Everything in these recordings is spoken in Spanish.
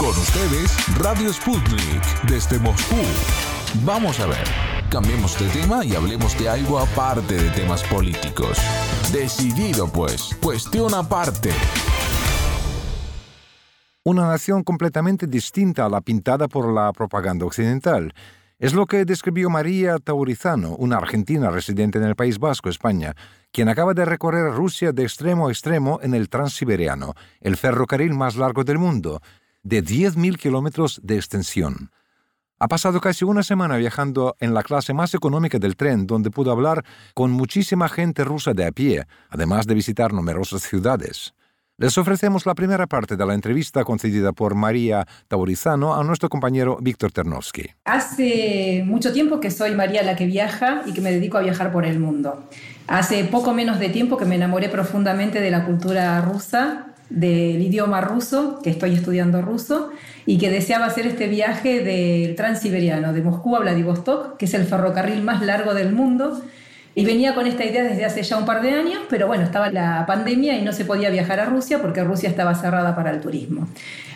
Con ustedes, Radio Sputnik, desde Moscú. Vamos a ver, cambiemos de tema y hablemos de algo aparte de temas políticos. Decidido pues, cuestión aparte. Una nación completamente distinta a la pintada por la propaganda occidental. Es lo que describió María Taurizano, una argentina residente en el País Vasco, España, quien acaba de recorrer Rusia de extremo a extremo en el Transiberiano, el ferrocarril más largo del mundo, de 10.000 kilómetros de extensión. Ha pasado casi una semana viajando en la clase más económica del tren, donde pudo hablar con muchísima gente rusa de a pie, además de visitar numerosas ciudades. Les ofrecemos la primera parte de la entrevista concedida por María Taurizano a nuestro compañero Víctor Ternovsky. Hace mucho tiempo que soy María la que viaja y que me dedico a viajar por el mundo. Hace poco menos de tiempo que me enamoré profundamente de la cultura rusa, del idioma ruso, que estoy estudiando ruso, y que deseaba hacer este viaje del transiberiano, de Moscú a Vladivostok, que es el ferrocarril más largo del mundo y venía con esta idea desde hace ya un par de años, pero bueno, estaba la pandemia y no se podía viajar a Rusia porque Rusia estaba cerrada para el turismo.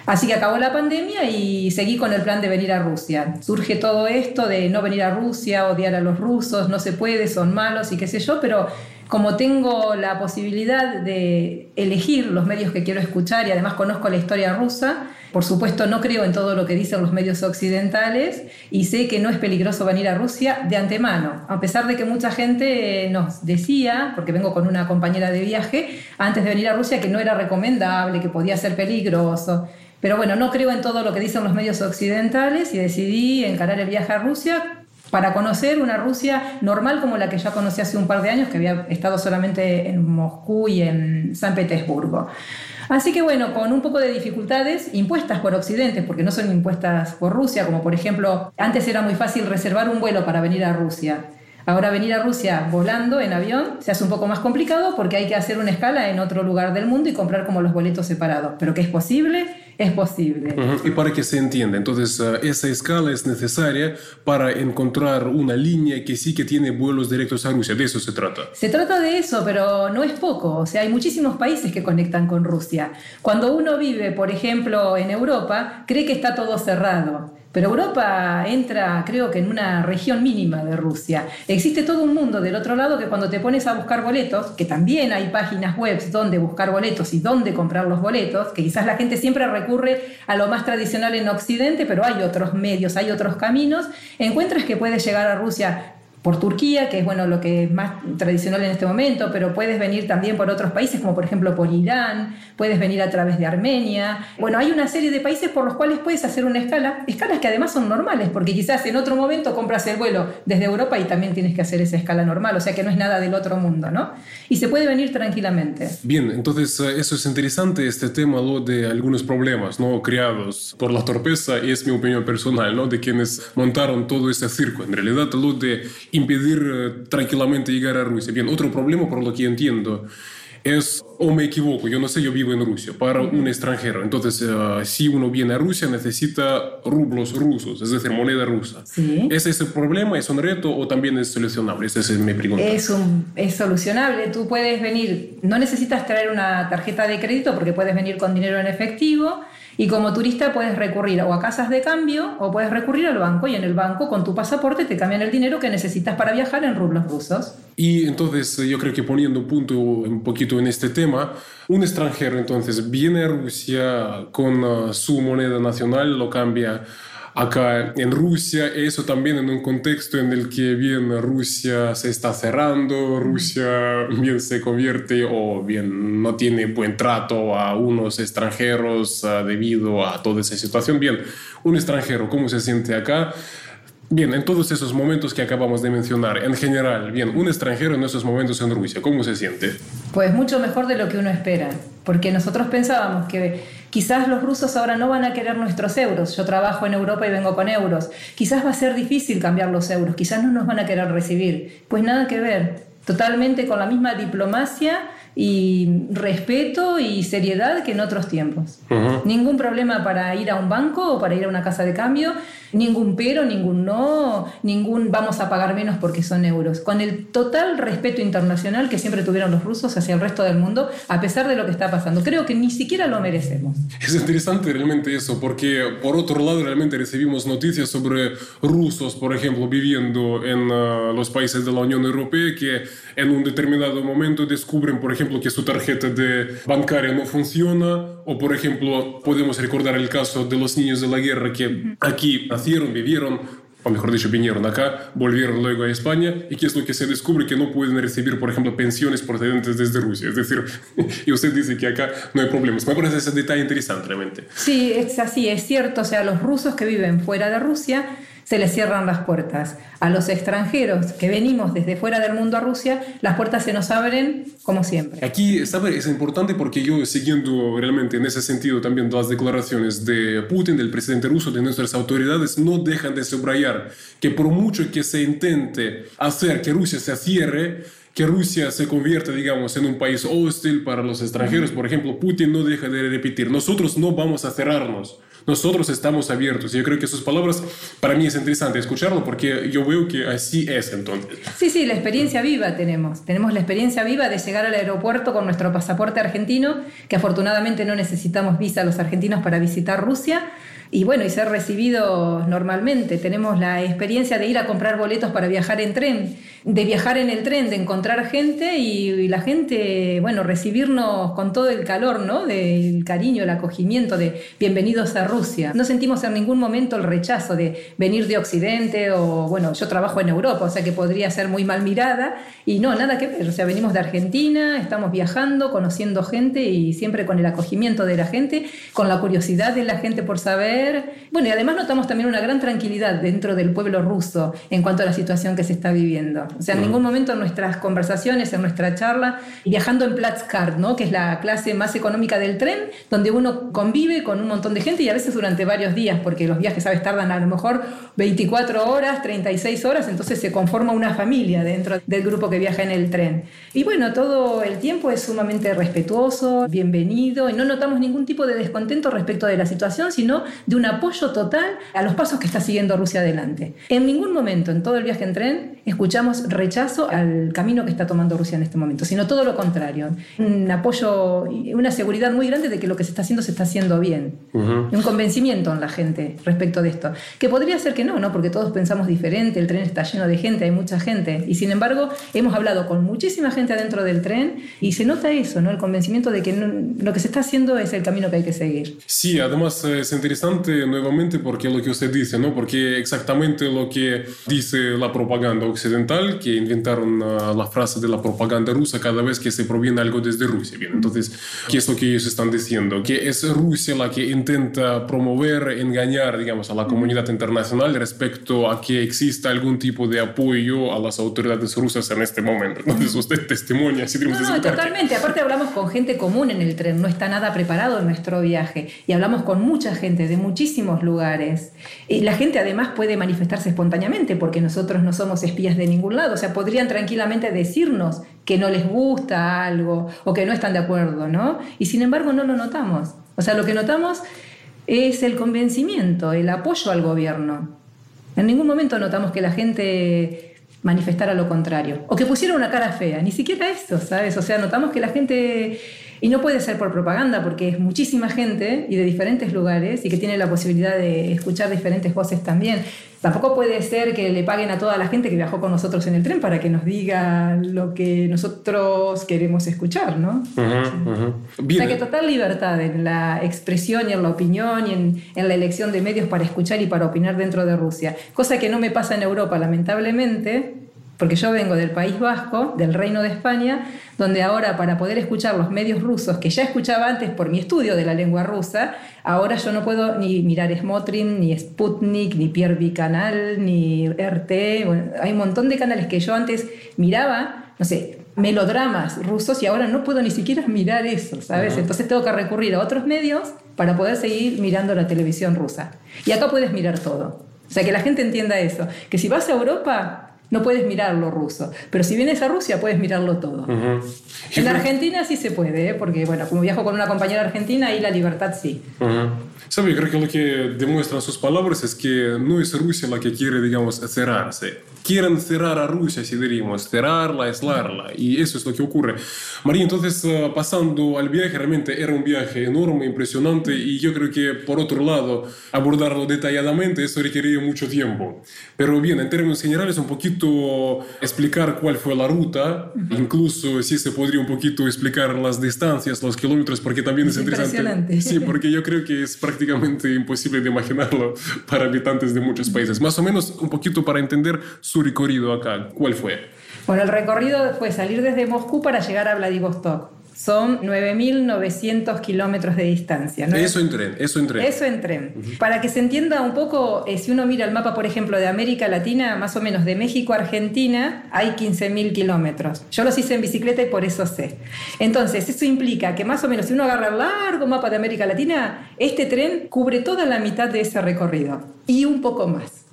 Así que acabó la pandemia y seguí con el plan de venir a Rusia. Surge todo esto de no venir a Rusia, odiar a los rusos, no se puede, son malos y qué sé yo, pero como tengo la posibilidad de elegir los medios que quiero escuchar y además conozco la historia rusa, por supuesto, no creo en todo lo que dicen los medios occidentales y sé que no es peligroso venir a Rusia de antemano, a pesar de que mucha gente nos decía, porque vengo con una compañera de viaje, antes de venir a Rusia que no era recomendable, que podía ser peligroso. Pero bueno, no creo en todo lo que dicen los medios occidentales y decidí encarar el viaje a Rusia para conocer una Rusia normal como la que ya conocí hace un par de años, que había estado solamente en Moscú y en San Petersburgo. Así que bueno, con un poco de dificultades impuestas por Occidente, porque no son impuestas por Rusia, como por ejemplo, antes era muy fácil reservar un vuelo para venir a Rusia. Ahora venir a Rusia volando en avión se hace un poco más complicado porque hay que hacer una escala en otro lugar del mundo y comprar como los boletos separados. Pero que es posible, es posible. Y para que se entienda, entonces eh, esa escala es necesaria para encontrar una línea que sí que tiene vuelos directos a Rusia. De eso se trata. Se trata de eso, pero no es poco. O sea, hay muchísimos países que conectan con Rusia. Cuando uno vive, por ejemplo, en Europa, cree que está todo cerrado. Pero Europa entra, creo que en una región mínima de Rusia. Existe todo un mundo del otro lado que cuando te pones a buscar boletos, que también hay páginas web donde buscar boletos y dónde comprar los boletos, que quizás la gente siempre recurre a lo más tradicional en Occidente, pero hay otros medios, hay otros caminos, encuentras que puedes llegar a Rusia por Turquía, que es bueno lo que es más tradicional en este momento, pero puedes venir también por otros países, como por ejemplo por Irán, puedes venir a través de Armenia. Bueno, hay una serie de países por los cuales puedes hacer una escala, escalas que además son normales, porque quizás en otro momento compras el vuelo desde Europa y también tienes que hacer esa escala normal, o sea que no es nada del otro mundo, ¿no? Y se puede venir tranquilamente. Bien, entonces eh, eso es interesante, este tema lo de algunos problemas, ¿no? Creados por la torpeza, y es mi opinión personal, ¿no? De quienes montaron todo ese circo. En realidad, lo de impedir eh, tranquilamente llegar a Rusia. Bien, otro problema, por lo que entiendo, es, o me equivoco, yo no sé, yo vivo en Rusia, para un extranjero. Entonces, eh, si uno viene a Rusia, necesita rublos rusos, es decir, moneda rusa. Sí. ¿Es ese problema, es un reto o también es solucionable? Esa es mi pregunta. Es, un, es solucionable. Tú puedes venir, no necesitas traer una tarjeta de crédito porque puedes venir con dinero en efectivo y como turista puedes recurrir o a casas de cambio o puedes recurrir al banco y en el banco con tu pasaporte te cambian el dinero que necesitas para viajar en rublos rusos. Y entonces yo creo que poniendo punto un poquito en este tema, un extranjero entonces viene a Rusia con uh, su moneda nacional, lo cambia acá en Rusia, eso también en un contexto en el que bien Rusia se está cerrando, Rusia bien se convierte o bien no tiene buen trato a unos extranjeros ah, debido a toda esa situación. Bien, un extranjero, ¿cómo se siente acá? Bien, en todos esos momentos que acabamos de mencionar, en general, bien, un extranjero en esos momentos en Rusia, ¿cómo se siente? Pues mucho mejor de lo que uno espera, porque nosotros pensábamos que quizás los rusos ahora no van a querer nuestros euros, yo trabajo en Europa y vengo con euros, quizás va a ser difícil cambiar los euros, quizás no nos van a querer recibir, pues nada que ver, totalmente con la misma diplomacia y respeto y seriedad que en otros tiempos. Ningún problema para ir a un banco o para ir a una casa de cambio, ningún pero, ningún no, ningún vamos a pagar menos porque son euros. Con el total respeto internacional que siempre tuvieron los rusos hacia el resto del mundo, a pesar de lo que está pasando. Creo que ni siquiera lo merecemos. Es interesante realmente eso, porque por otro lado realmente recibimos noticias sobre rusos, por ejemplo, viviendo en uh, los países de la Unión Europea que en un determinado momento descubren, por ejemplo, que su tarjeta de bancaria no funciona, o por ejemplo, podemos recordar el caso de los niños de la guerra que aquí nacieron, vivieron, o mejor dicho, vinieron acá, volvieron luego a España, y qué es lo que se descubre que no pueden recibir, por ejemplo, pensiones procedentes desde Rusia. Es decir, y usted dice que acá no hay problemas. Me parece ese detalle interesante realmente. Sí, es así, es cierto. O sea, los rusos que viven fuera de Rusia se les cierran las puertas. A los extranjeros que venimos desde fuera del mundo a Rusia, las puertas se nos abren como siempre. Aquí. Es importante porque yo siguiendo realmente en ese sentido también las declaraciones de Putin, del presidente ruso, de nuestras autoridades, no dejan de subrayar que por mucho que se intente hacer que Rusia se cierre, que Rusia se convierta, digamos, en un país hostil para los extranjeros. Por ejemplo, Putin no deja de repetir, nosotros no vamos a cerrarnos. Nosotros estamos abiertos. Y yo creo que sus palabras, para mí es interesante escucharlo porque yo veo que así es entonces. Sí, sí, la experiencia viva tenemos. Tenemos la experiencia viva de llegar al aeropuerto con nuestro pasaporte argentino, que afortunadamente no necesitamos visa los argentinos para visitar Rusia y bueno, y ser recibidos normalmente. Tenemos la experiencia de ir a comprar boletos para viajar en tren, de viajar en el tren, de encontrar gente y, la gente, bueno, recibirnos con todo el calor, ¿no? Del cariño, el acogimiento de bienvenidos a Rusia. No sentimos en ningún momento el rechazo de venir de Occidente o, bueno, yo trabajo en Europa, o sea que podría ser muy mal mirada y no, nada que ver. O sea, venimos de Argentina, estamos viajando, conociendo gente y siempre con el acogimiento de la gente, con la curiosidad de la gente por saber bueno, y además notamos también una gran tranquilidad dentro del pueblo ruso en cuanto a la situación que se está viviendo. O sea, en ningún momento en nuestras conversaciones, en nuestra charla, viajando en Platzkart, ¿no? que es la clase más económica del tren, donde uno convive con un montón de gente y a veces durante varios días, porque los viajes, ¿sabes?, tardan a lo mejor 24 horas, 36 horas, entonces se conforma una familia dentro del grupo que viaja en el tren. Y bueno, todo el tiempo es sumamente respetuoso, bienvenido, y no notamos ningún tipo de descontento respecto de la situación, sino de un apoyo total a los pasos que está siguiendo Rusia adelante. En ningún momento en todo el viaje en tren escuchamos rechazo al camino que está tomando Rusia en este momento, sino todo lo contrario. Un apoyo, una seguridad muy grande de que lo que se está haciendo se está haciendo bien. Un convencimiento en la gente respecto de esto. Que podría ser que no, ¿no? Porque todos pensamos diferente, el tren está lleno de gente, hay mucha gente. Y sin embargo, hemos hablado con muchísima gente adentro del tren y se nota eso, ¿no? El convencimiento de que lo que se está haciendo es el camino que hay que seguir. Sí, además es interesante nuevamente porque lo que usted dice, ¿no? Porque exactamente lo que dice la propaganda occidental, que inventaron uh, la frase de la propaganda rusa cada vez que se proviene algo desde Rusia. Bien, entonces, ¿qué es lo que ellos están diciendo? Que es Rusia la que intenta promover, engañar, digamos, a la comunidad internacional respecto a que exista algún tipo de apoyo a las autoridades rusas en este momento. Entonces, usted testimonia, No, no, totalmente. Aparte hablamos con gente común en el tren, no está nada preparado en nuestro viaje. Y hablamos con mucha gente de muchísimos lugares. Y la gente además puede manifestarse espontáneamente porque nosotros no somos espías de ningún lado. O sea, podrían tranquilamente decirnos que no les gusta algo o que no están de acuerdo, ¿no? Y sin embargo no lo notamos. O sea, lo que notamos es el convencimiento, el apoyo al gobierno. En ningún momento notamos que la gente manifestara lo contrario o que pusiera una cara fea, ni siquiera eso, ¿sabes? O sea, notamos que la gente y no puede ser por propaganda, porque es muchísima gente y de diferentes lugares y que tiene la posibilidad de escuchar diferentes voces también. Tampoco puede ser que le paguen a toda la gente que viajó con nosotros en el tren para que nos diga lo que nosotros queremos escuchar, ¿no? O sea que total libertad en la expresión y en la opinión y en, en, la elección de medios para escuchar y para opinar dentro de Rusia. Cosa que no me pasa en Europa, lamentablemente, porque yo vengo del País Vasco, del Reino de España, donde ahora para poder escuchar los medios rusos, que ya escuchaba antes por mi estudio de la lengua rusa, ahora yo no puedo ni mirar Smotrin, ni Sputnik, ni Pierre Canal, ni RT, hay un montón de canales que yo antes miraba, no sé, melodramas rusos y ahora no puedo ni siquiera mirar eso, ¿sabes? Entonces tengo que recurrir a otros medios para poder seguir mirando la televisión rusa. Y acá puedes mirar todo. O sea, que la gente entienda eso, que si vas a Europa, no puedes mirar lo ruso. Pero si vienes a Rusia, puedes mirarlo todo. En Argentina sí se puede, ¿eh? porque, bueno, como viajo con una compañera argentina, ahí la libertad sí. ¿Sabe? Creo que lo que demuestran sus palabras es que no es Rusia la que quiere, digamos, cerrarse quieren cerrar a Rusia, si diríamos, cerrarla, aislarla. Y eso es lo que ocurre. María, entonces, eh, pasando al viaje, realmente era un viaje enorme, impresionante, y yo creo que, por otro lado, abordarlo detalladamente, eso requería mucho tiempo. Pero bien, en términos generales, un poquito explicar cuál fue la ruta, incluso si se podría un poquito explicar las distancias, los kilómetros, porque también es, es interesante. Sí, porque yo creo que es prácticamente imposible de imaginarlo para habitantes de muchos países. Más o menos un poquito para entender su recorrido acá? ¿Cuál fue? Bueno, el recorrido fue salir desde Moscú para llegar a Vladivostok. Son 9.900 kilómetros de distancia. Eso en tren, eso en tren. Eso en tren. Para que se entienda un poco, eh, si uno mira el mapa, por ejemplo, de América Latina, más o menos de México a Argentina, hay 15.000 kilómetros. Yo los hice en bicicleta y por eso sé. Entonces, eso implica que más o menos si uno agarra el largo mapa de América Latina, este tren cubre toda la mitad de ese recorrido y un poco más.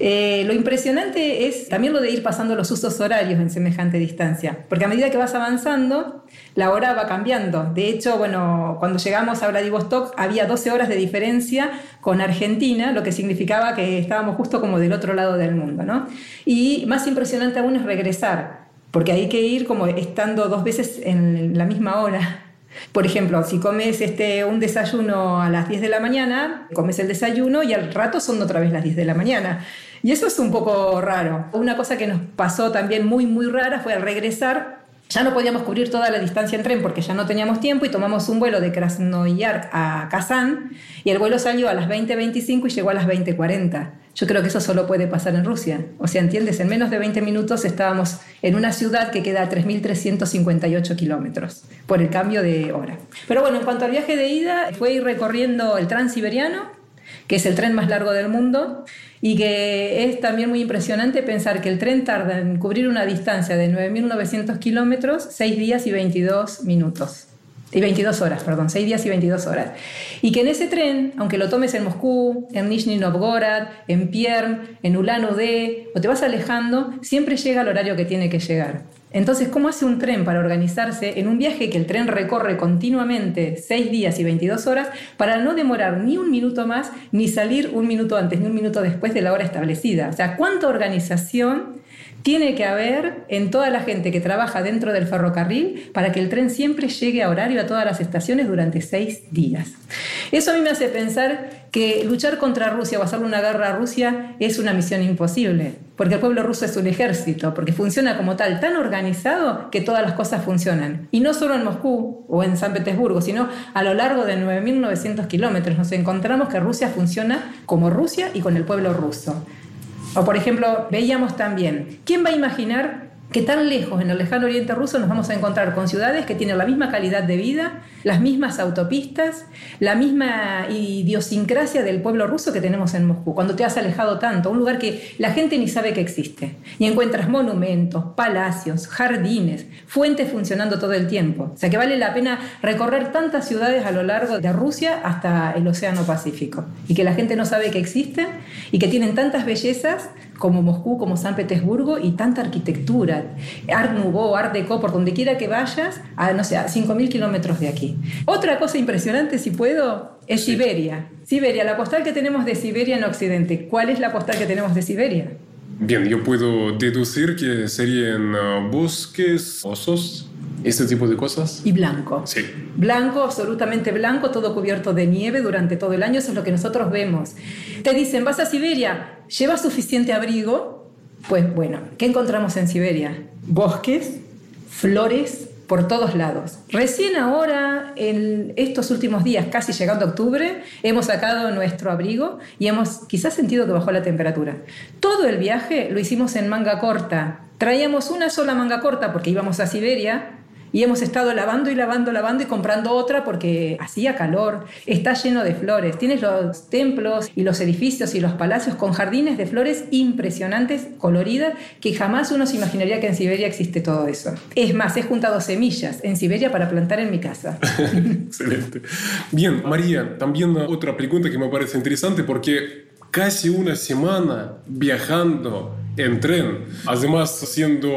Eh, lo impresionante es también lo de ir pasando los usos horarios en semejante distancia, porque a medida que vas avanzando, la hora va cambiando. De hecho, bueno, cuando llegamos a Vladivostok había 12 horas de diferencia con Argentina, lo que significaba que estábamos justo como del otro lado del mundo, ¿no? Y más impresionante aún es regresar, porque hay que ir como estando dos veces en la misma hora. Por ejemplo, si comes este, un desayuno a las 10 de la mañana, comes el desayuno y al rato son otra vez las 10 de la mañana. Y eso es un poco raro. Una cosa que nos pasó también muy, muy rara fue al regresar. Ya no podíamos cubrir toda la distancia en tren porque ya no teníamos tiempo y tomamos un vuelo de Krasnoyarsk a Kazán y el vuelo salió a las 20.25 y llegó a las 20.40. Yo creo que eso solo puede pasar en Rusia. O sea, ¿entiendes? En menos de 20 minutos estábamos en una ciudad que queda a 3.358 kilómetros por el cambio de hora. Pero bueno, en cuanto al viaje de ida, fue ir recorriendo el Transiberiano, que es el tren más largo del mundo, y que es también muy impresionante pensar que el tren tarda en cubrir una distancia de 9.900 kilómetros 6 días y 22 minutos. Y 22 horas, perdón, 6 días y 22 horas. Y que en ese tren, aunque lo tomes en Moscú, en Nizhny Novgorod, en Perm, en Ulan Ude, o te vas alejando, siempre llega al horario que tiene que llegar. Entonces, ¿cómo hace un tren para organizarse en un viaje que el tren recorre continuamente 6 días y 22 horas para no demorar ni un minuto más, ni salir un minuto antes, ni un minuto después de la hora establecida? O sea, ¿cuánta organización tiene que haber en toda la gente que trabaja dentro del ferrocarril para que el tren siempre llegue a horario a todas las estaciones durante seis días. Eso a mí me hace pensar que luchar contra Rusia o hacerle una guerra a Rusia es una misión imposible, porque el pueblo ruso es un ejército, porque funciona como tal, tan organizado que todas las cosas funcionan. Y no solo en Moscú o en San Petersburgo, sino a lo largo de 9.900 kilómetros nos encontramos que Rusia funciona como Rusia y con el pueblo ruso. O por ejemplo, veíamos también, ¿quién va a imaginar que tan lejos en el lejano oriente ruso nos vamos a encontrar con ciudades que tienen la misma calidad de vida, las mismas autopistas, la misma idiosincrasia del pueblo ruso que tenemos en Moscú, cuando te has alejado tanto, un lugar que la gente ni sabe que existe, y encuentras monumentos, palacios, jardines, fuentes funcionando todo el tiempo. O sea que vale la pena recorrer tantas ciudades a lo largo de Rusia hasta el Océano Pacífico, y que la gente no sabe que existen y que tienen tantas bellezas como Moscú, como San Petersburgo, y tanta arquitectura, Art Nouveau, Art Deco, por donde quiera que vayas, a, no sé, a 5.000 kilómetros de aquí. Otra cosa impresionante, si puedo, es Siberia. Siberia, la postal que tenemos de Siberia en Occidente. ¿Cuál es la postal que tenemos de Siberia? Bien, yo puedo deducir que serían uh, bosques, osos, este tipo de cosas. Y blanco. Sí. Blanco, absolutamente blanco, todo cubierto de nieve durante todo el año, eso es lo que nosotros vemos. Te dicen, vas a Siberia, ¿lleva suficiente abrigo? Pues bueno, ¿qué encontramos en Siberia? Bosques, flores por todos lados. Recién ahora, en estos últimos días, casi llegando a octubre, hemos sacado nuestro abrigo y hemos quizás sentido que bajó la temperatura. Todo el viaje lo hicimos en manga corta. Traíamos una sola manga corta porque íbamos a Siberia y hemos estado lavando y lavando, lavando y comprando otra porque hacía calor. Está lleno de flores. Tienes los templos y los edificios y los palacios con jardines de flores impresionantes, coloridas, que jamás uno se imaginaría que en Siberia existe todo eso. Es más, he juntado semillas en Siberia para plantar en mi casa. Excelente. Bien, María, también otra pregunta que me parece interesante porque casi una semana viajando en tren, además siendo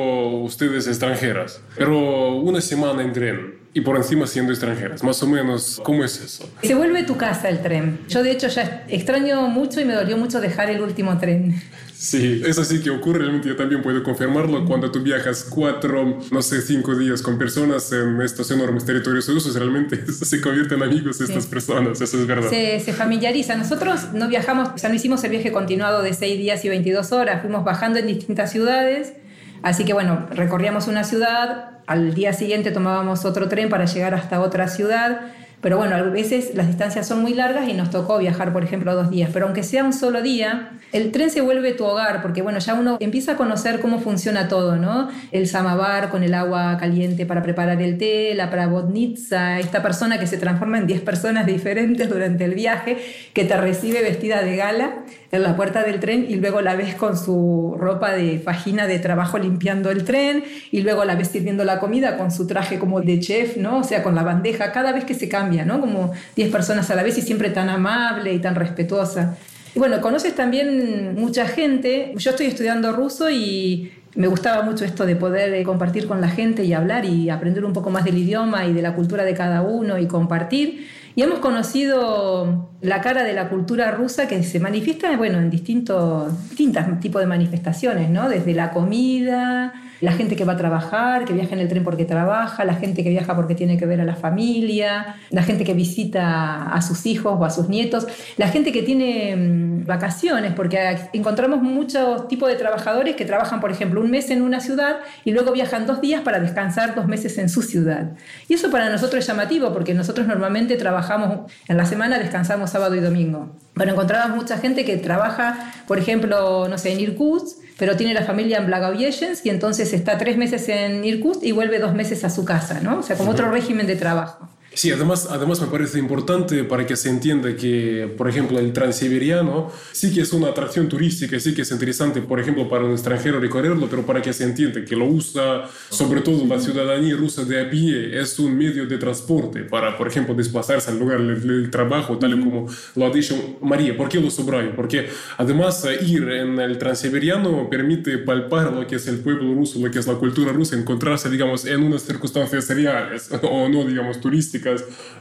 ustedes extranjeras, pero una semana en tren y por encima siendo extranjeras. Más o menos, ¿cómo es eso? Se vuelve tu casa el tren. Yo de hecho ya extraño mucho y me dolió mucho dejar el último tren. Sí, eso sí que ocurre, realmente yo también puedo confirmarlo. Cuando tú viajas cuatro, no sé, cinco días con personas en estos enormes territorios rusos, realmente se convierten en amigos estas personas, eso es verdad. Se, se familiariza. Nosotros no viajamos, o sea, no hicimos el viaje continuado de seis días y 22 horas, fuimos bajando en distintas ciudades. Así que bueno, recorríamos una ciudad, al día siguiente tomábamos otro tren para llegar hasta otra ciudad pero bueno, a veces las distancias son muy largas y nos tocó viajar, por ejemplo, dos días. Pero aunque sea un solo día, el tren se vuelve tu hogar, porque bueno, ya uno empieza a conocer cómo funciona todo, ¿no? El samavar con el agua caliente para preparar el té, la pravodnitsa, esta persona que se transforma en 10 personas diferentes durante el viaje, que te recibe vestida de gala en la puerta del tren y luego la ves con su ropa de fajina de trabajo limpiando el tren y luego la ves sirviendo la comida con su traje como de chef, ¿no? O sea, con la bandeja, cada vez que se cambia, ¿no? Como 10 personas a la vez y siempre tan amable y tan respetuosa. Y bueno, conoces también mucha gente. Yo estoy estudiando ruso y me gustaba mucho esto de poder eh, compartir con la gente y hablar y aprender un poco más del idioma y de la cultura de cada uno y compartir. Y hemos conocido la cara de la cultura rusa que se manifiesta bueno, en distintos, distintos tipos de manifestaciones, ¿no? desde la comida, la gente que va a trabajar, que viaja en el tren porque trabaja, la gente que viaja porque tiene que ver a la familia, la gente que visita a sus hijos o a sus nietos, la gente que tiene mm, vacaciones, porque encontramos muchos tipos de trabajadores que trabajan, por ejemplo, un mes en una ciudad y luego viajan dos días para descansar dos meses en su ciudad. Y eso para nosotros es llamativo, porque nosotros normalmente trabajamos en la semana, descansamos sábado y domingo. Pero encontramos mucha gente que trabaja, por ejemplo, no sé, en Irkutsk, pero tiene la familia en Blagovieshens y entonces está tres meses en Irkutsk y vuelve dos meses a su casa, ¿no? O sea, como otro régimen de trabajo. Sí, además, además me parece importante para que se entienda que, por ejemplo, el transiberiano sí que es una atracción turística, sí que es interesante, por ejemplo, para un extranjero recorrerlo, pero para que se entienda que lo usa sobre todo la ciudadanía rusa de a pie, es un medio de transporte para, por ejemplo, desplazarse al lugar del, trabajo, tal y como lo ha dicho María. ¿Por qué lo subrayo? Porque además ir en el transiberiano permite palpar lo que es el pueblo ruso, lo que es la cultura rusa, encontrarse, digamos, en unas circunstancias reales o no, digamos, turísticas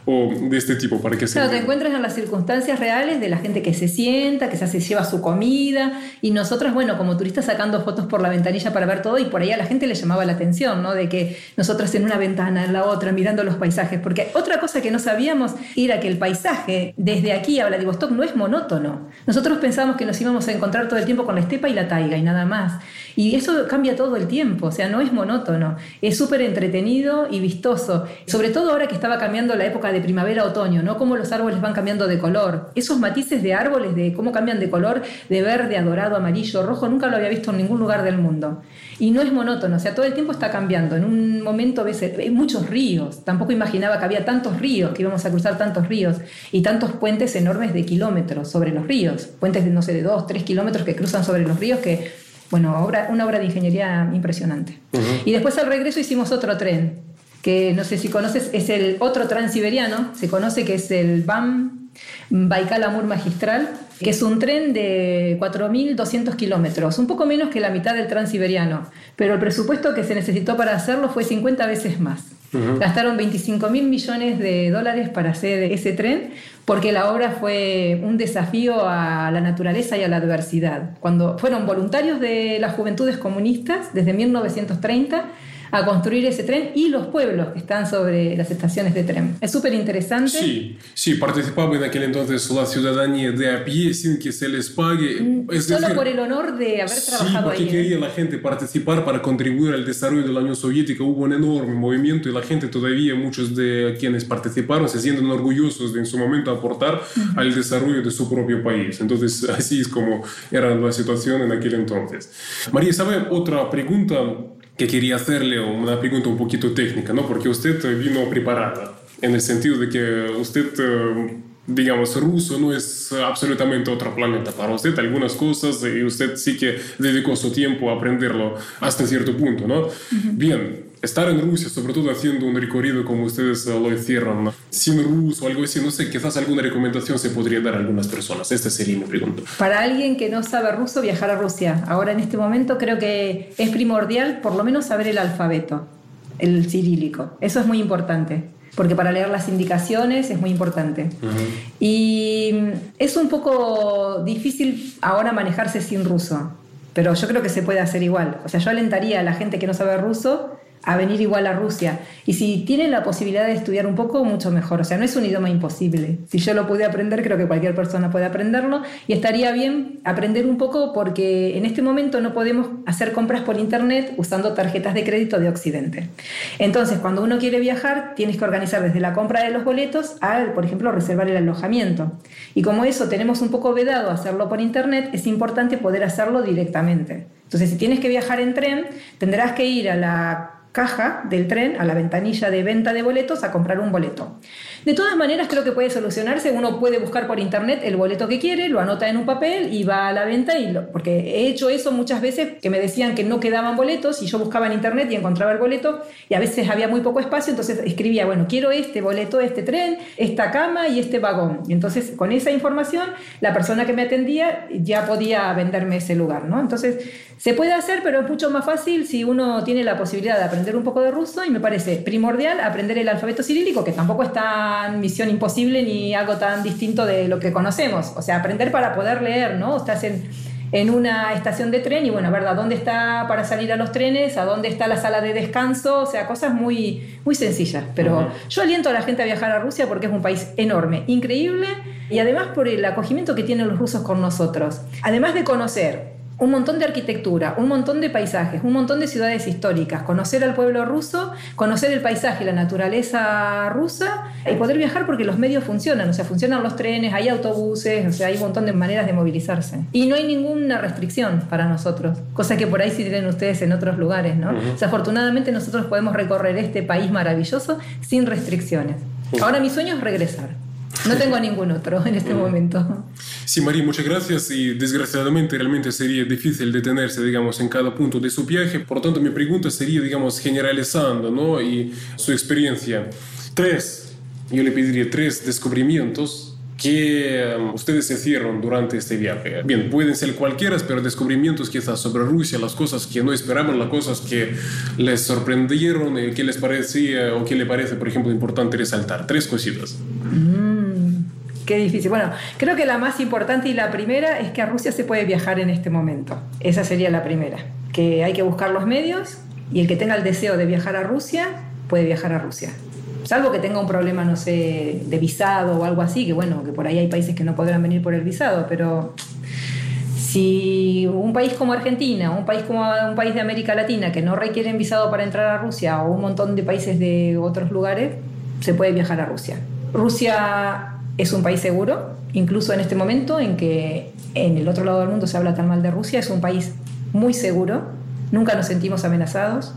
o de este tipo para que se... Claro, te encuentras en las circunstancias reales de la gente que se sienta, que se lleva su comida y nosotros, bueno, como turistas sacando fotos por la ventanilla para ver todo y por ahí a la gente le llamaba la atención, ¿no? De que nosotros en una ventana, en la otra, mirando los paisajes, porque otra cosa que no sabíamos era que el paisaje desde aquí a Vladivostok no es monótono. Nosotros pensábamos que nos íbamos a encontrar todo el tiempo con la estepa y la taiga y nada más. Y eso cambia todo el tiempo, o sea, no es monótono, es súper entretenido y vistoso, sobre todo ahora que estaba cambiando la época de primavera-otoño, ¿no? Cómo los árboles van cambiando de color. Esos matices de árboles, de cómo cambian de color, de verde a dorado, amarillo, rojo, nunca lo había visto en ningún lugar del mundo. Y no es monótono, o sea, todo el tiempo está cambiando. En un momento ves hay muchos ríos, tampoco imaginaba que había tantos ríos, que íbamos a cruzar tantos ríos y tantos puentes enormes de kilómetros sobre los ríos, puentes de no sé, de dos, tres kilómetros que cruzan sobre los ríos que bueno, obra, una obra de ingeniería impresionante. Y después al regreso hicimos otro tren, que no sé si conoces, es el otro transiberiano, se conoce que es el BAM Baikal Amur Magistral, que es un tren de 4.200 kilómetros, un poco menos que la mitad del transiberiano, pero el presupuesto que se necesitó para hacerlo fue 50 veces más. Gastaron 25 mil millones de dólares para hacer ese tren, porque la obra fue un desafío a la naturaleza y a la adversidad. Cuando fueron voluntarios de las juventudes comunistas desde 1930, a construir ese tren y los pueblos que están sobre las estaciones de tren. Es súper interesante. Sí, sí, participaba en aquel entonces la ciudadanía de a pie sin que se les pague. Mm, solo por el honor de haber trabajado sí, porque quería la gente participar para contribuir al desarrollo de la Unión Soviética. Hubo un enorme movimiento y la gente todavía, muchos de quienes participaron, se sienten orgullosos de en su momento aportar al desarrollo de su propio país. Entonces, así es como era la situación en aquel entonces. María, ¿sabe otra pregunta? Que quería hacerle una pregunta un poquito técnica, ¿no? Porque usted vino preparada, en el sentido de que usted, eh, digamos, ruso no es absolutamente otro planeta para usted, algunas cosas, y usted sí que dedicó su tiempo a aprenderlo hasta cierto punto, ¿no? Bien, estar en Rusia, sobre todo haciendo un recorrido como ustedes lo hicieron, sin ruso o algo así, no sé, quizás alguna recomendación se podría dar a algunas personas. Esta sería mi pregunta. Para alguien que no sabe ruso, viajar a Rusia. Ahora en este momento creo que es primordial por lo menos saber el alfabeto, el cirílico. Eso es muy importante porque para leer las indicaciones es muy importante. Y es un poco difícil ahora manejarse sin ruso, pero yo creo que se puede hacer igual. O sea, yo alentaría a la gente que no sabe ruso a venir igual a Rusia. Y si tienen la posibilidad de estudiar un poco, mucho mejor. O sea, no es un idioma imposible. Si yo lo pude aprender, creo que cualquier persona puede aprenderlo. Y estaría bien aprender un poco porque en este momento no podemos hacer compras por Internet usando tarjetas de crédito de Occidente. Entonces, cuando uno quiere viajar, tienes que organizar desde la compra de los boletos al, por ejemplo, reservar el alojamiento. Y como eso tenemos un poco vedado hacerlo por Internet, es importante poder hacerlo directamente. Entonces, si tienes que viajar en tren, tendrás que ir a la caja del tren, a la ventanilla de venta de boletos, a comprar un boleto. De todas maneras, creo que puede solucionarse. Uno puede buscar por internet el boleto que quiere, lo anota en un papel y va a la venta. Y lo, porque he hecho eso muchas veces que me decían que no quedaban boletos y yo buscaba en internet y encontraba el boleto y a veces había muy poco espacio. Entonces escribía, bueno, quiero este boleto, este tren, esta cama y este vagón. Y entonces con esa información, la persona que me atendía ya podía venderme ese lugar. ¿no? Entonces se puede hacer, pero es mucho más fácil si uno tiene la posibilidad de aprender un poco de ruso y me parece primordial aprender el alfabeto cirílico, que tampoco es tan misión imposible ni algo tan distinto de lo que conocemos. O sea, aprender para poder leer, ¿no? Estás en, en una estación de tren y bueno, ¿verdad? ¿Dónde está para salir a los trenes? ¿A dónde está la sala de descanso? O sea, cosas muy, muy sencillas. Pero yo aliento a la gente a viajar a Rusia porque es un país enorme, increíble y además por el acogimiento que tienen los rusos con nosotros. Además de conocer un montón de arquitectura, un montón de paisajes, un montón de ciudades históricas, conocer al pueblo ruso, conocer el paisaje, la naturaleza rusa y poder viajar porque los medios funcionan, o sea, funcionan los trenes, hay autobuses, o sea, hay un montón de maneras de movilizarse. Y no hay ninguna restricción para nosotros, cosa que por ahí sí tienen ustedes en otros lugares, ¿no? O sea, afortunadamente nosotros podemos recorrer este país maravilloso sin restricciones. Ahora mi sueño es regresar. No tengo ningún otro en este momento. Sí, María, muchas gracias y desgraciadamente realmente sería difícil detenerse, digamos, en cada punto de su viaje. Por lo tanto, mi pregunta sería, digamos, generalizando, ¿no? Y su experiencia. Tres, yo le pediría tres descubrimientos que um, ustedes hicieron durante este viaje. Bien, pueden ser cualquiera, pero descubrimientos quizás sobre Rusia, las cosas que no esperaban, las cosas que les sorprendieron, eh, qué les parecía o qué le parece, por ejemplo, importante resaltar. Tres cositas. Mm. Qué difícil. Bueno, creo que la más importante y la primera es que a Rusia se puede viajar en este momento. Esa sería la primera. Que hay que buscar los medios y el que tenga el deseo de viajar a Rusia puede viajar a Rusia. Salvo que tenga un problema, no sé, de visado o algo así, que bueno, que por ahí hay países que no podrán venir por el visado, pero si un país como Argentina, un país como un país de América Latina que no requieren visado para entrar a Rusia o un montón de países de otros lugares, se puede viajar a Rusia. Rusia es un país seguro, incluso en este momento en que en el otro lado del mundo se habla tan mal de Rusia, es un país muy seguro, nunca nos sentimos amenazados,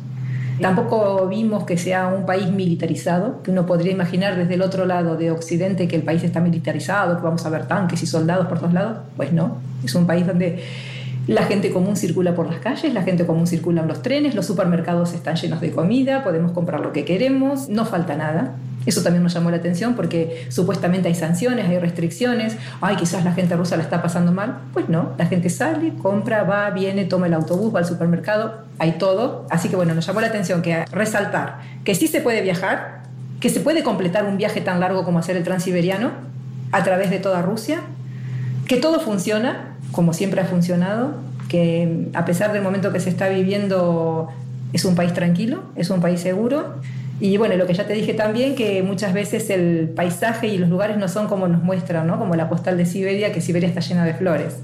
tampoco vimos que sea un país militarizado, que uno podría imaginar desde el otro lado de Occidente que el país está militarizado, que vamos a ver tanques y soldados por todos lados, pues no, es un país donde la gente común circula por las calles, la gente común circula en los trenes, los supermercados están llenos de comida, podemos comprar lo que queremos, no falta nada. Eso también nos llamó la atención porque supuestamente hay sanciones, hay restricciones. Ay, quizás la gente rusa la está pasando mal. Pues no, la gente sale, compra, va, viene, toma el autobús, va al supermercado, hay todo. Así que bueno, nos llamó la atención que resaltar que sí se puede viajar, que se puede completar un viaje tan largo como hacer el transiberiano a través de toda Rusia, que todo funciona como siempre ha funcionado, que a pesar del momento que se está viviendo es un país tranquilo, es un país seguro y bueno, lo que ya te dije también, que muchas veces el paisaje y los lugares no son como nos muestran, ¿no? como la postal de Siberia, que Siberia está llena de flores.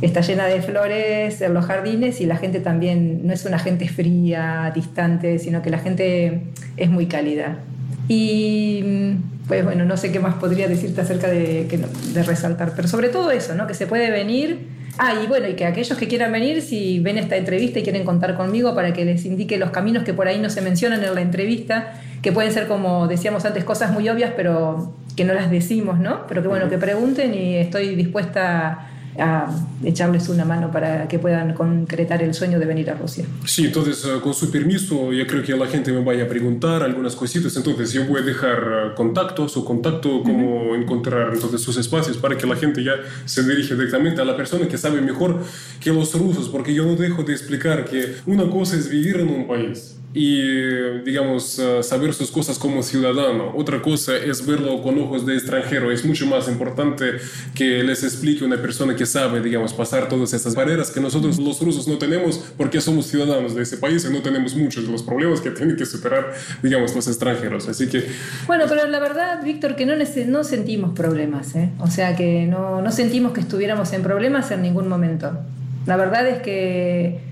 Está llena de flores en los jardines y la gente también no es una gente fría, distante, sino que la gente es muy cálida. Y pues bueno, no sé qué más podría decirte acerca de, de resaltar, pero sobre todo eso, ¿no? que se puede venir Ah, y bueno, y que aquellos que quieran venir, si ven esta entrevista y quieren contar conmigo para que les indique los caminos que por ahí no se mencionan en la entrevista, que pueden ser, como decíamos antes, cosas muy obvias, pero que no las decimos, ¿no? Pero que bueno, que pregunten y estoy dispuesta a echarles una mano para que puedan concretar el sueño de venir a Rusia. Sí, entonces eh, con su permiso, yo creo que la gente me vaya a preguntar algunas cositas, entonces yo voy a dejar eh, contacto, su contacto, cómo encontrar entonces sus espacios para que la gente ya se dirige directamente a la persona que sabe mejor que los rusos, porque yo no dejo de explicar que una cosa es vivir en un país y, digamos, eh, saber sus cosas como ciudadano. Otra cosa es verlo con ojos de extranjero. Es mucho más importante que les explique una persona que sabe, digamos, pasar todas estas barreras que nosotros los rusos no tenemos porque somos ciudadanos de ese país y no tenemos muchos de los problemas que tienen que superar, digamos, los extranjeros. Así que... Bueno, pero la verdad, Víctor, que no, no sentimos problemas. ¿eh? O sea, que no, no sentimos que estuviéramos en problemas en ningún momento. La verdad es que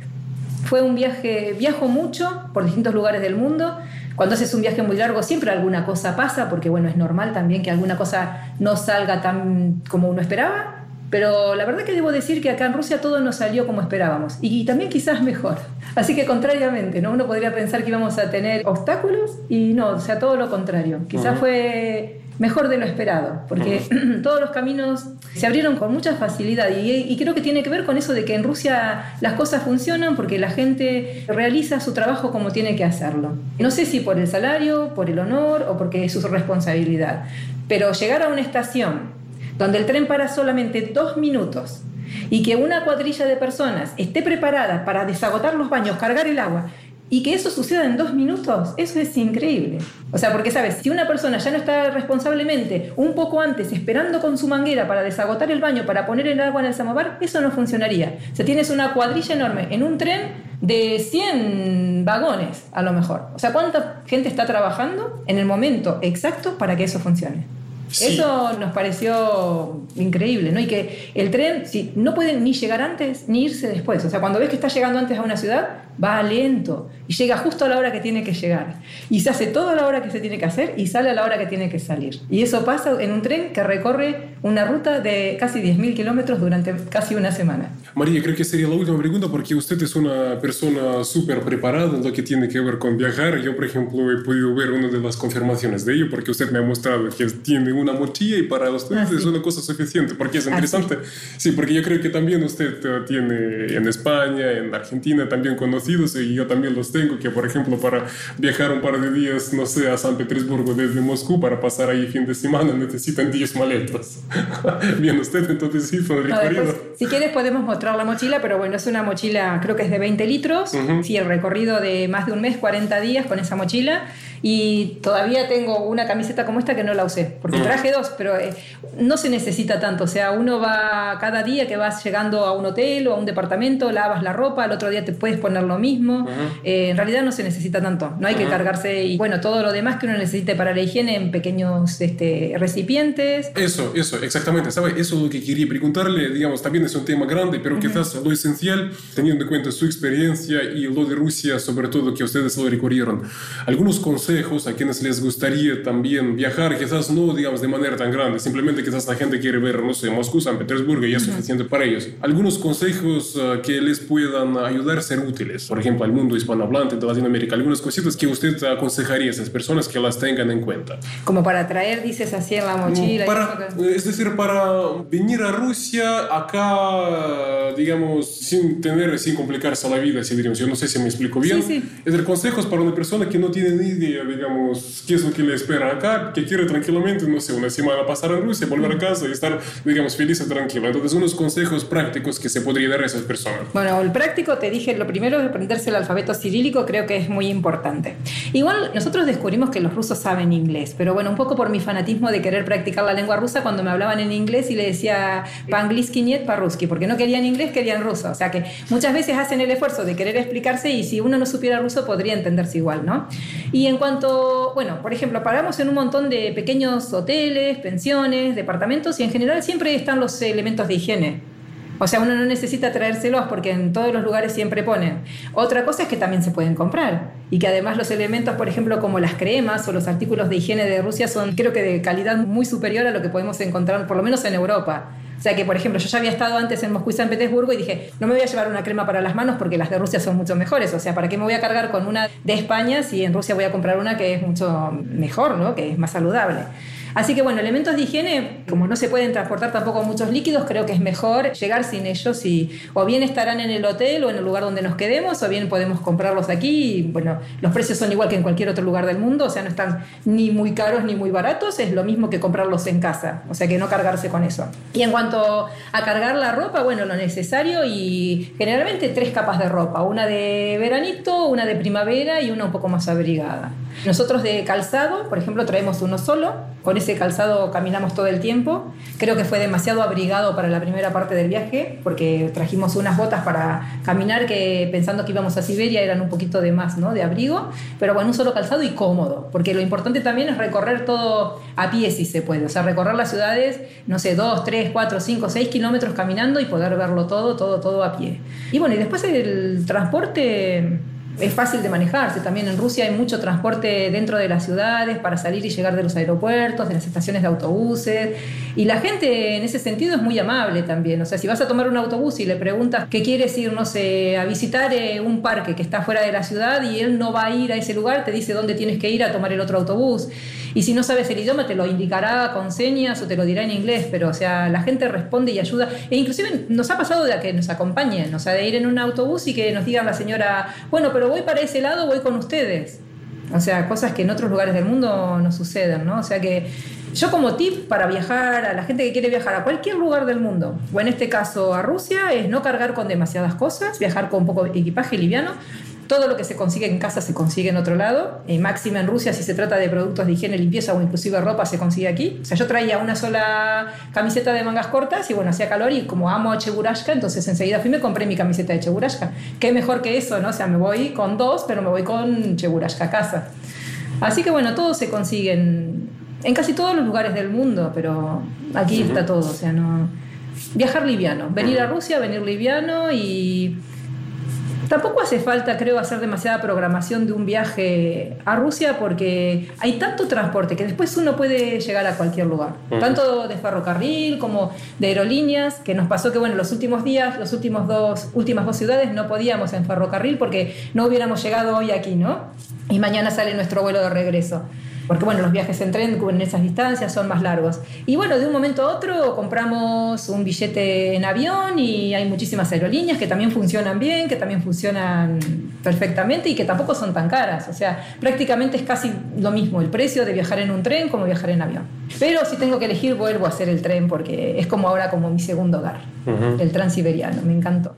fue un viaje, viajo mucho por distintos lugares del mundo. Cuando haces un viaje muy largo siempre alguna cosa pasa, porque bueno, es normal también que alguna cosa no salga tan como uno esperaba. Pero la verdad que debo decir que acá en Rusia todo no salió como esperábamos y también quizás mejor. Así que contrariamente, ¿no? Uno podría pensar que íbamos a tener obstáculos y no, o sea, todo lo contrario. Quizás fue mejor de lo esperado, porque todos los caminos se abrieron con mucha facilidad y, creo que tiene que ver con eso de que en Rusia las cosas funcionan porque la gente realiza su trabajo como tiene que hacerlo. No sé si por el salario, por el honor o porque es su responsabilidad, pero llegar a una estación donde el tren para solamente dos minutos y que una cuadrilla de personas esté preparada para desagotar los baños, cargar el agua y que eso suceda en dos minutos, eso es increíble. O sea, porque sabes, si una persona ya no está responsablemente un poco antes esperando con su manguera para desagotar el baño, para poner el agua en el samovar, eso no funcionaría. O sea, tienes una cuadrilla enorme en un tren de 100 vagones, a lo mejor. O sea, ¿cuánta gente está trabajando en el momento exacto para que eso funcione? Eso nos pareció increíble, ¿no? Y que el tren si, no puede ni llegar antes ni irse después. O sea, cuando ves que está llegando antes a una ciudad, va lento y llega justo a la hora que tiene que llegar. Y se hace todo a la hora que se tiene que hacer y sale a la hora que tiene que salir. Y eso pasa en un tren que recorre una ruta de casi 10.000 kilómetros durante casi una semana. María, creo que sería la última pregunta porque usted es una persona súper preparada en lo que tiene que ver con viajar. Yo, por ejemplo, he podido ver una de las confirmaciones de ello porque usted me ha mostrado que tiene una mochila y para ustedes ah, es una cosa suficiente porque es ah, interesante. sí. porque yo creo que también usted eh, tiene en España, en Argentina también conocidos y yo también los tengo que, por ejemplo, para viajar un par de días, no sé, a San Petersburgo desde Moscú para pasar ahí fin de semana necesitan 10 maletas. Bien, usted entonces sí fue recorrido. si quieres podemos mostrar la mochila, pero bueno, es una mochila creo que es de 20 litros. Sí, el recorrido de más de un mes, 40 días con esa mochila. Y todavía tengo una camiseta como esta que no la usé, porque traje dos, pero eh, no se necesita tanto. O sea, uno va cada día que vas llegando a un hotel o a un departamento, lavas la ropa, al otro día te puedes poner lo mismo. Eh, en realidad no se necesita tanto, no hay que cargarse. Y bueno, todo lo demás que uno necesite para la higiene en pequeños este, recipientes. Eso, eso, exactamente. ¿Sabe? Eso es lo que quería preguntarle. Digamos, también es un tema grande, pero quizás lo esencial, teniendo en cuenta su experiencia y lo de Rusia, sobre todo que ustedes lo recorrieron. Algunos consejos a quienes les gustaría también viajar, quizás no, digamos, de manera tan grande, simplemente quizás la gente quiere ver, no sé, Moscú, San Petersburgo y es suficiente para ellos. Algunos consejos ah, que les puedan ayudar a ser útiles, por ejemplo, al mundo hispanohablante de Latinoamérica, algunas cositas que usted aconsejaría a esas personas que las tengan en cuenta. Como para traer, dices así en la mochila. Para, es decir, para venir a Rusia acá, digamos, sin tener, sin complicarse la vida, si diríamos, yo no sé si me explico bien. Sí, sí. Es decir, consejos para una persona que no tiene ni idea digamos, qué es lo que le espera acá, que quiere tranquilamente, no sé, una semana pasar en Rusia, volver a casa y estar, digamos, feliz y tranquilo. Entonces, unos consejos prácticos que se podría dar a esas personas. Bueno, el práctico, te dije, lo primero es aprenderse el alfabeto cirílico, creo que es muy importante. Igual, nosotros descubrimos que los rusos saben inglés, pero bueno, un poco por mi fanatismo de querer practicar la lengua rusa, cuando me hablaban en inglés y le decía pangliski niet parruski, porque no querían inglés, querían ruso. O sea que muchas veces hacen el esfuerzo de querer explicarse y si uno no supiera ruso podría entenderse igual, ¿no? Y en cuanto bueno, por ejemplo, paramos en un montón de pequeños hoteles, pensiones, departamentos y en general siempre están los elementos de higiene. O sea, uno no necesita traérselos porque en todos los lugares siempre ponen. Otra cosa es que también se pueden comprar y que además los elementos, por ejemplo, como las cremas o los artículos de higiene de Rusia son, creo que de calidad muy superior a lo que podemos encontrar, por lo menos en Europa. O sea que, por ejemplo, yo ya había estado antes en Moscú y San Petersburgo y dije, no me voy a llevar una crema para las manos porque las de Rusia son mucho mejores. O sea, ¿para qué me voy a cargar con una de España si en Rusia voy a comprar una que es mucho mejor, ¿no? que es más saludable? Así que bueno, elementos de higiene, como no se pueden transportar tampoco muchos líquidos, creo que es mejor llegar sin ellos y o bien estarán en el hotel o en el lugar donde nos quedemos, o bien podemos comprarlos aquí. Bueno, los precios son igual que en cualquier otro lugar del mundo, o sea, no están ni muy caros ni muy baratos, es lo mismo que comprarlos en casa, o sea que no cargarse con eso. Y en cuanto a cargar la ropa, bueno, lo necesario y generalmente tres capas de ropa, una de veranito, una de primavera y una un poco más abrigada. Nosotros de calzado, por ejemplo, traemos uno solo, con ese calzado caminamos todo el tiempo. Creo que fue demasiado abrigado para la primera parte del viaje, porque trajimos unas botas para caminar que pensando que íbamos a Siberia eran un poquito de más, ¿no? De abrigo, pero bueno, un solo calzado y cómodo, porque lo importante también es recorrer todo a pie si se puede, o sea, recorrer las ciudades, no sé, dos, tres, cuatro, cinco, seis kilómetros caminando y poder verlo todo, todo, todo a pie. Y bueno, y después el transporte es fácil de manejarse. También en Rusia hay mucho transporte dentro de las ciudades para salir y llegar de los aeropuertos, de las estaciones de autobuses. Y la gente en ese sentido es muy amable también. O sea, si vas a tomar un autobús y le preguntas que quieres ir, no sé, a visitar eh, un parque que está fuera de la ciudad y él no va a ir a ese lugar, te dice dónde tienes que ir a tomar el otro autobús. Y si no sabes el idioma, te lo indicará con señas o te lo dirá en inglés. Pero, o sea, la gente responde y ayuda. E inclusive nos ha pasado de que nos acompañen, o sea, de ir en un autobús y que nos diga la señora, bueno, pero voy para ese lado, voy con ustedes. O sea, cosas que en otros lugares del mundo no suceden, ¿no? O sea que yo como tip para viajar, a la gente que quiere viajar a cualquier lugar del mundo, o en este caso a Rusia, es no cargar con demasiadas cosas, viajar con poco equipaje liviano, todo lo que se consigue en casa se consigue en otro lado. Eh, máxima en Rusia, si se trata de productos de higiene, limpieza o inclusive ropa, se consigue aquí. O sea, yo traía una sola camiseta de mangas cortas y bueno, hacía calor y como amo a Cheburashka, entonces enseguida fui y me compré mi camiseta de Cheburashka. Qué mejor que eso, ¿no? O sea, me voy con dos, pero me voy con Cheburashka a casa. Así que bueno, todo se consigue en, en casi todos los lugares del mundo, pero aquí está todo, o sea, no... Viajar liviano, venir a Rusia, venir liviano y Tampoco hace falta, creo, hacer demasiada programación de un viaje a Rusia porque hay tanto transporte que después uno puede llegar a cualquier lugar, tanto de ferrocarril como de aerolíneas, que nos pasó que, bueno, los últimos días, las últimos dos, últimas dos ciudades no podíamos en ferrocarril porque no hubiéramos llegado hoy aquí, ¿no? Y mañana sale nuestro vuelo de regreso porque bueno, los viajes en tren en esas distancias son más largos. Y bueno, de un momento a otro compramos un billete en avión y hay muchísimas aerolíneas que también funcionan bien, que también funcionan perfectamente y que tampoco son tan caras. O sea, prácticamente es casi lo mismo el precio de viajar en un tren como viajar en avión. Pero si tengo que elegir, vuelvo a hacer el tren porque es como ahora como mi segundo hogar, el transiberiano, me encantó.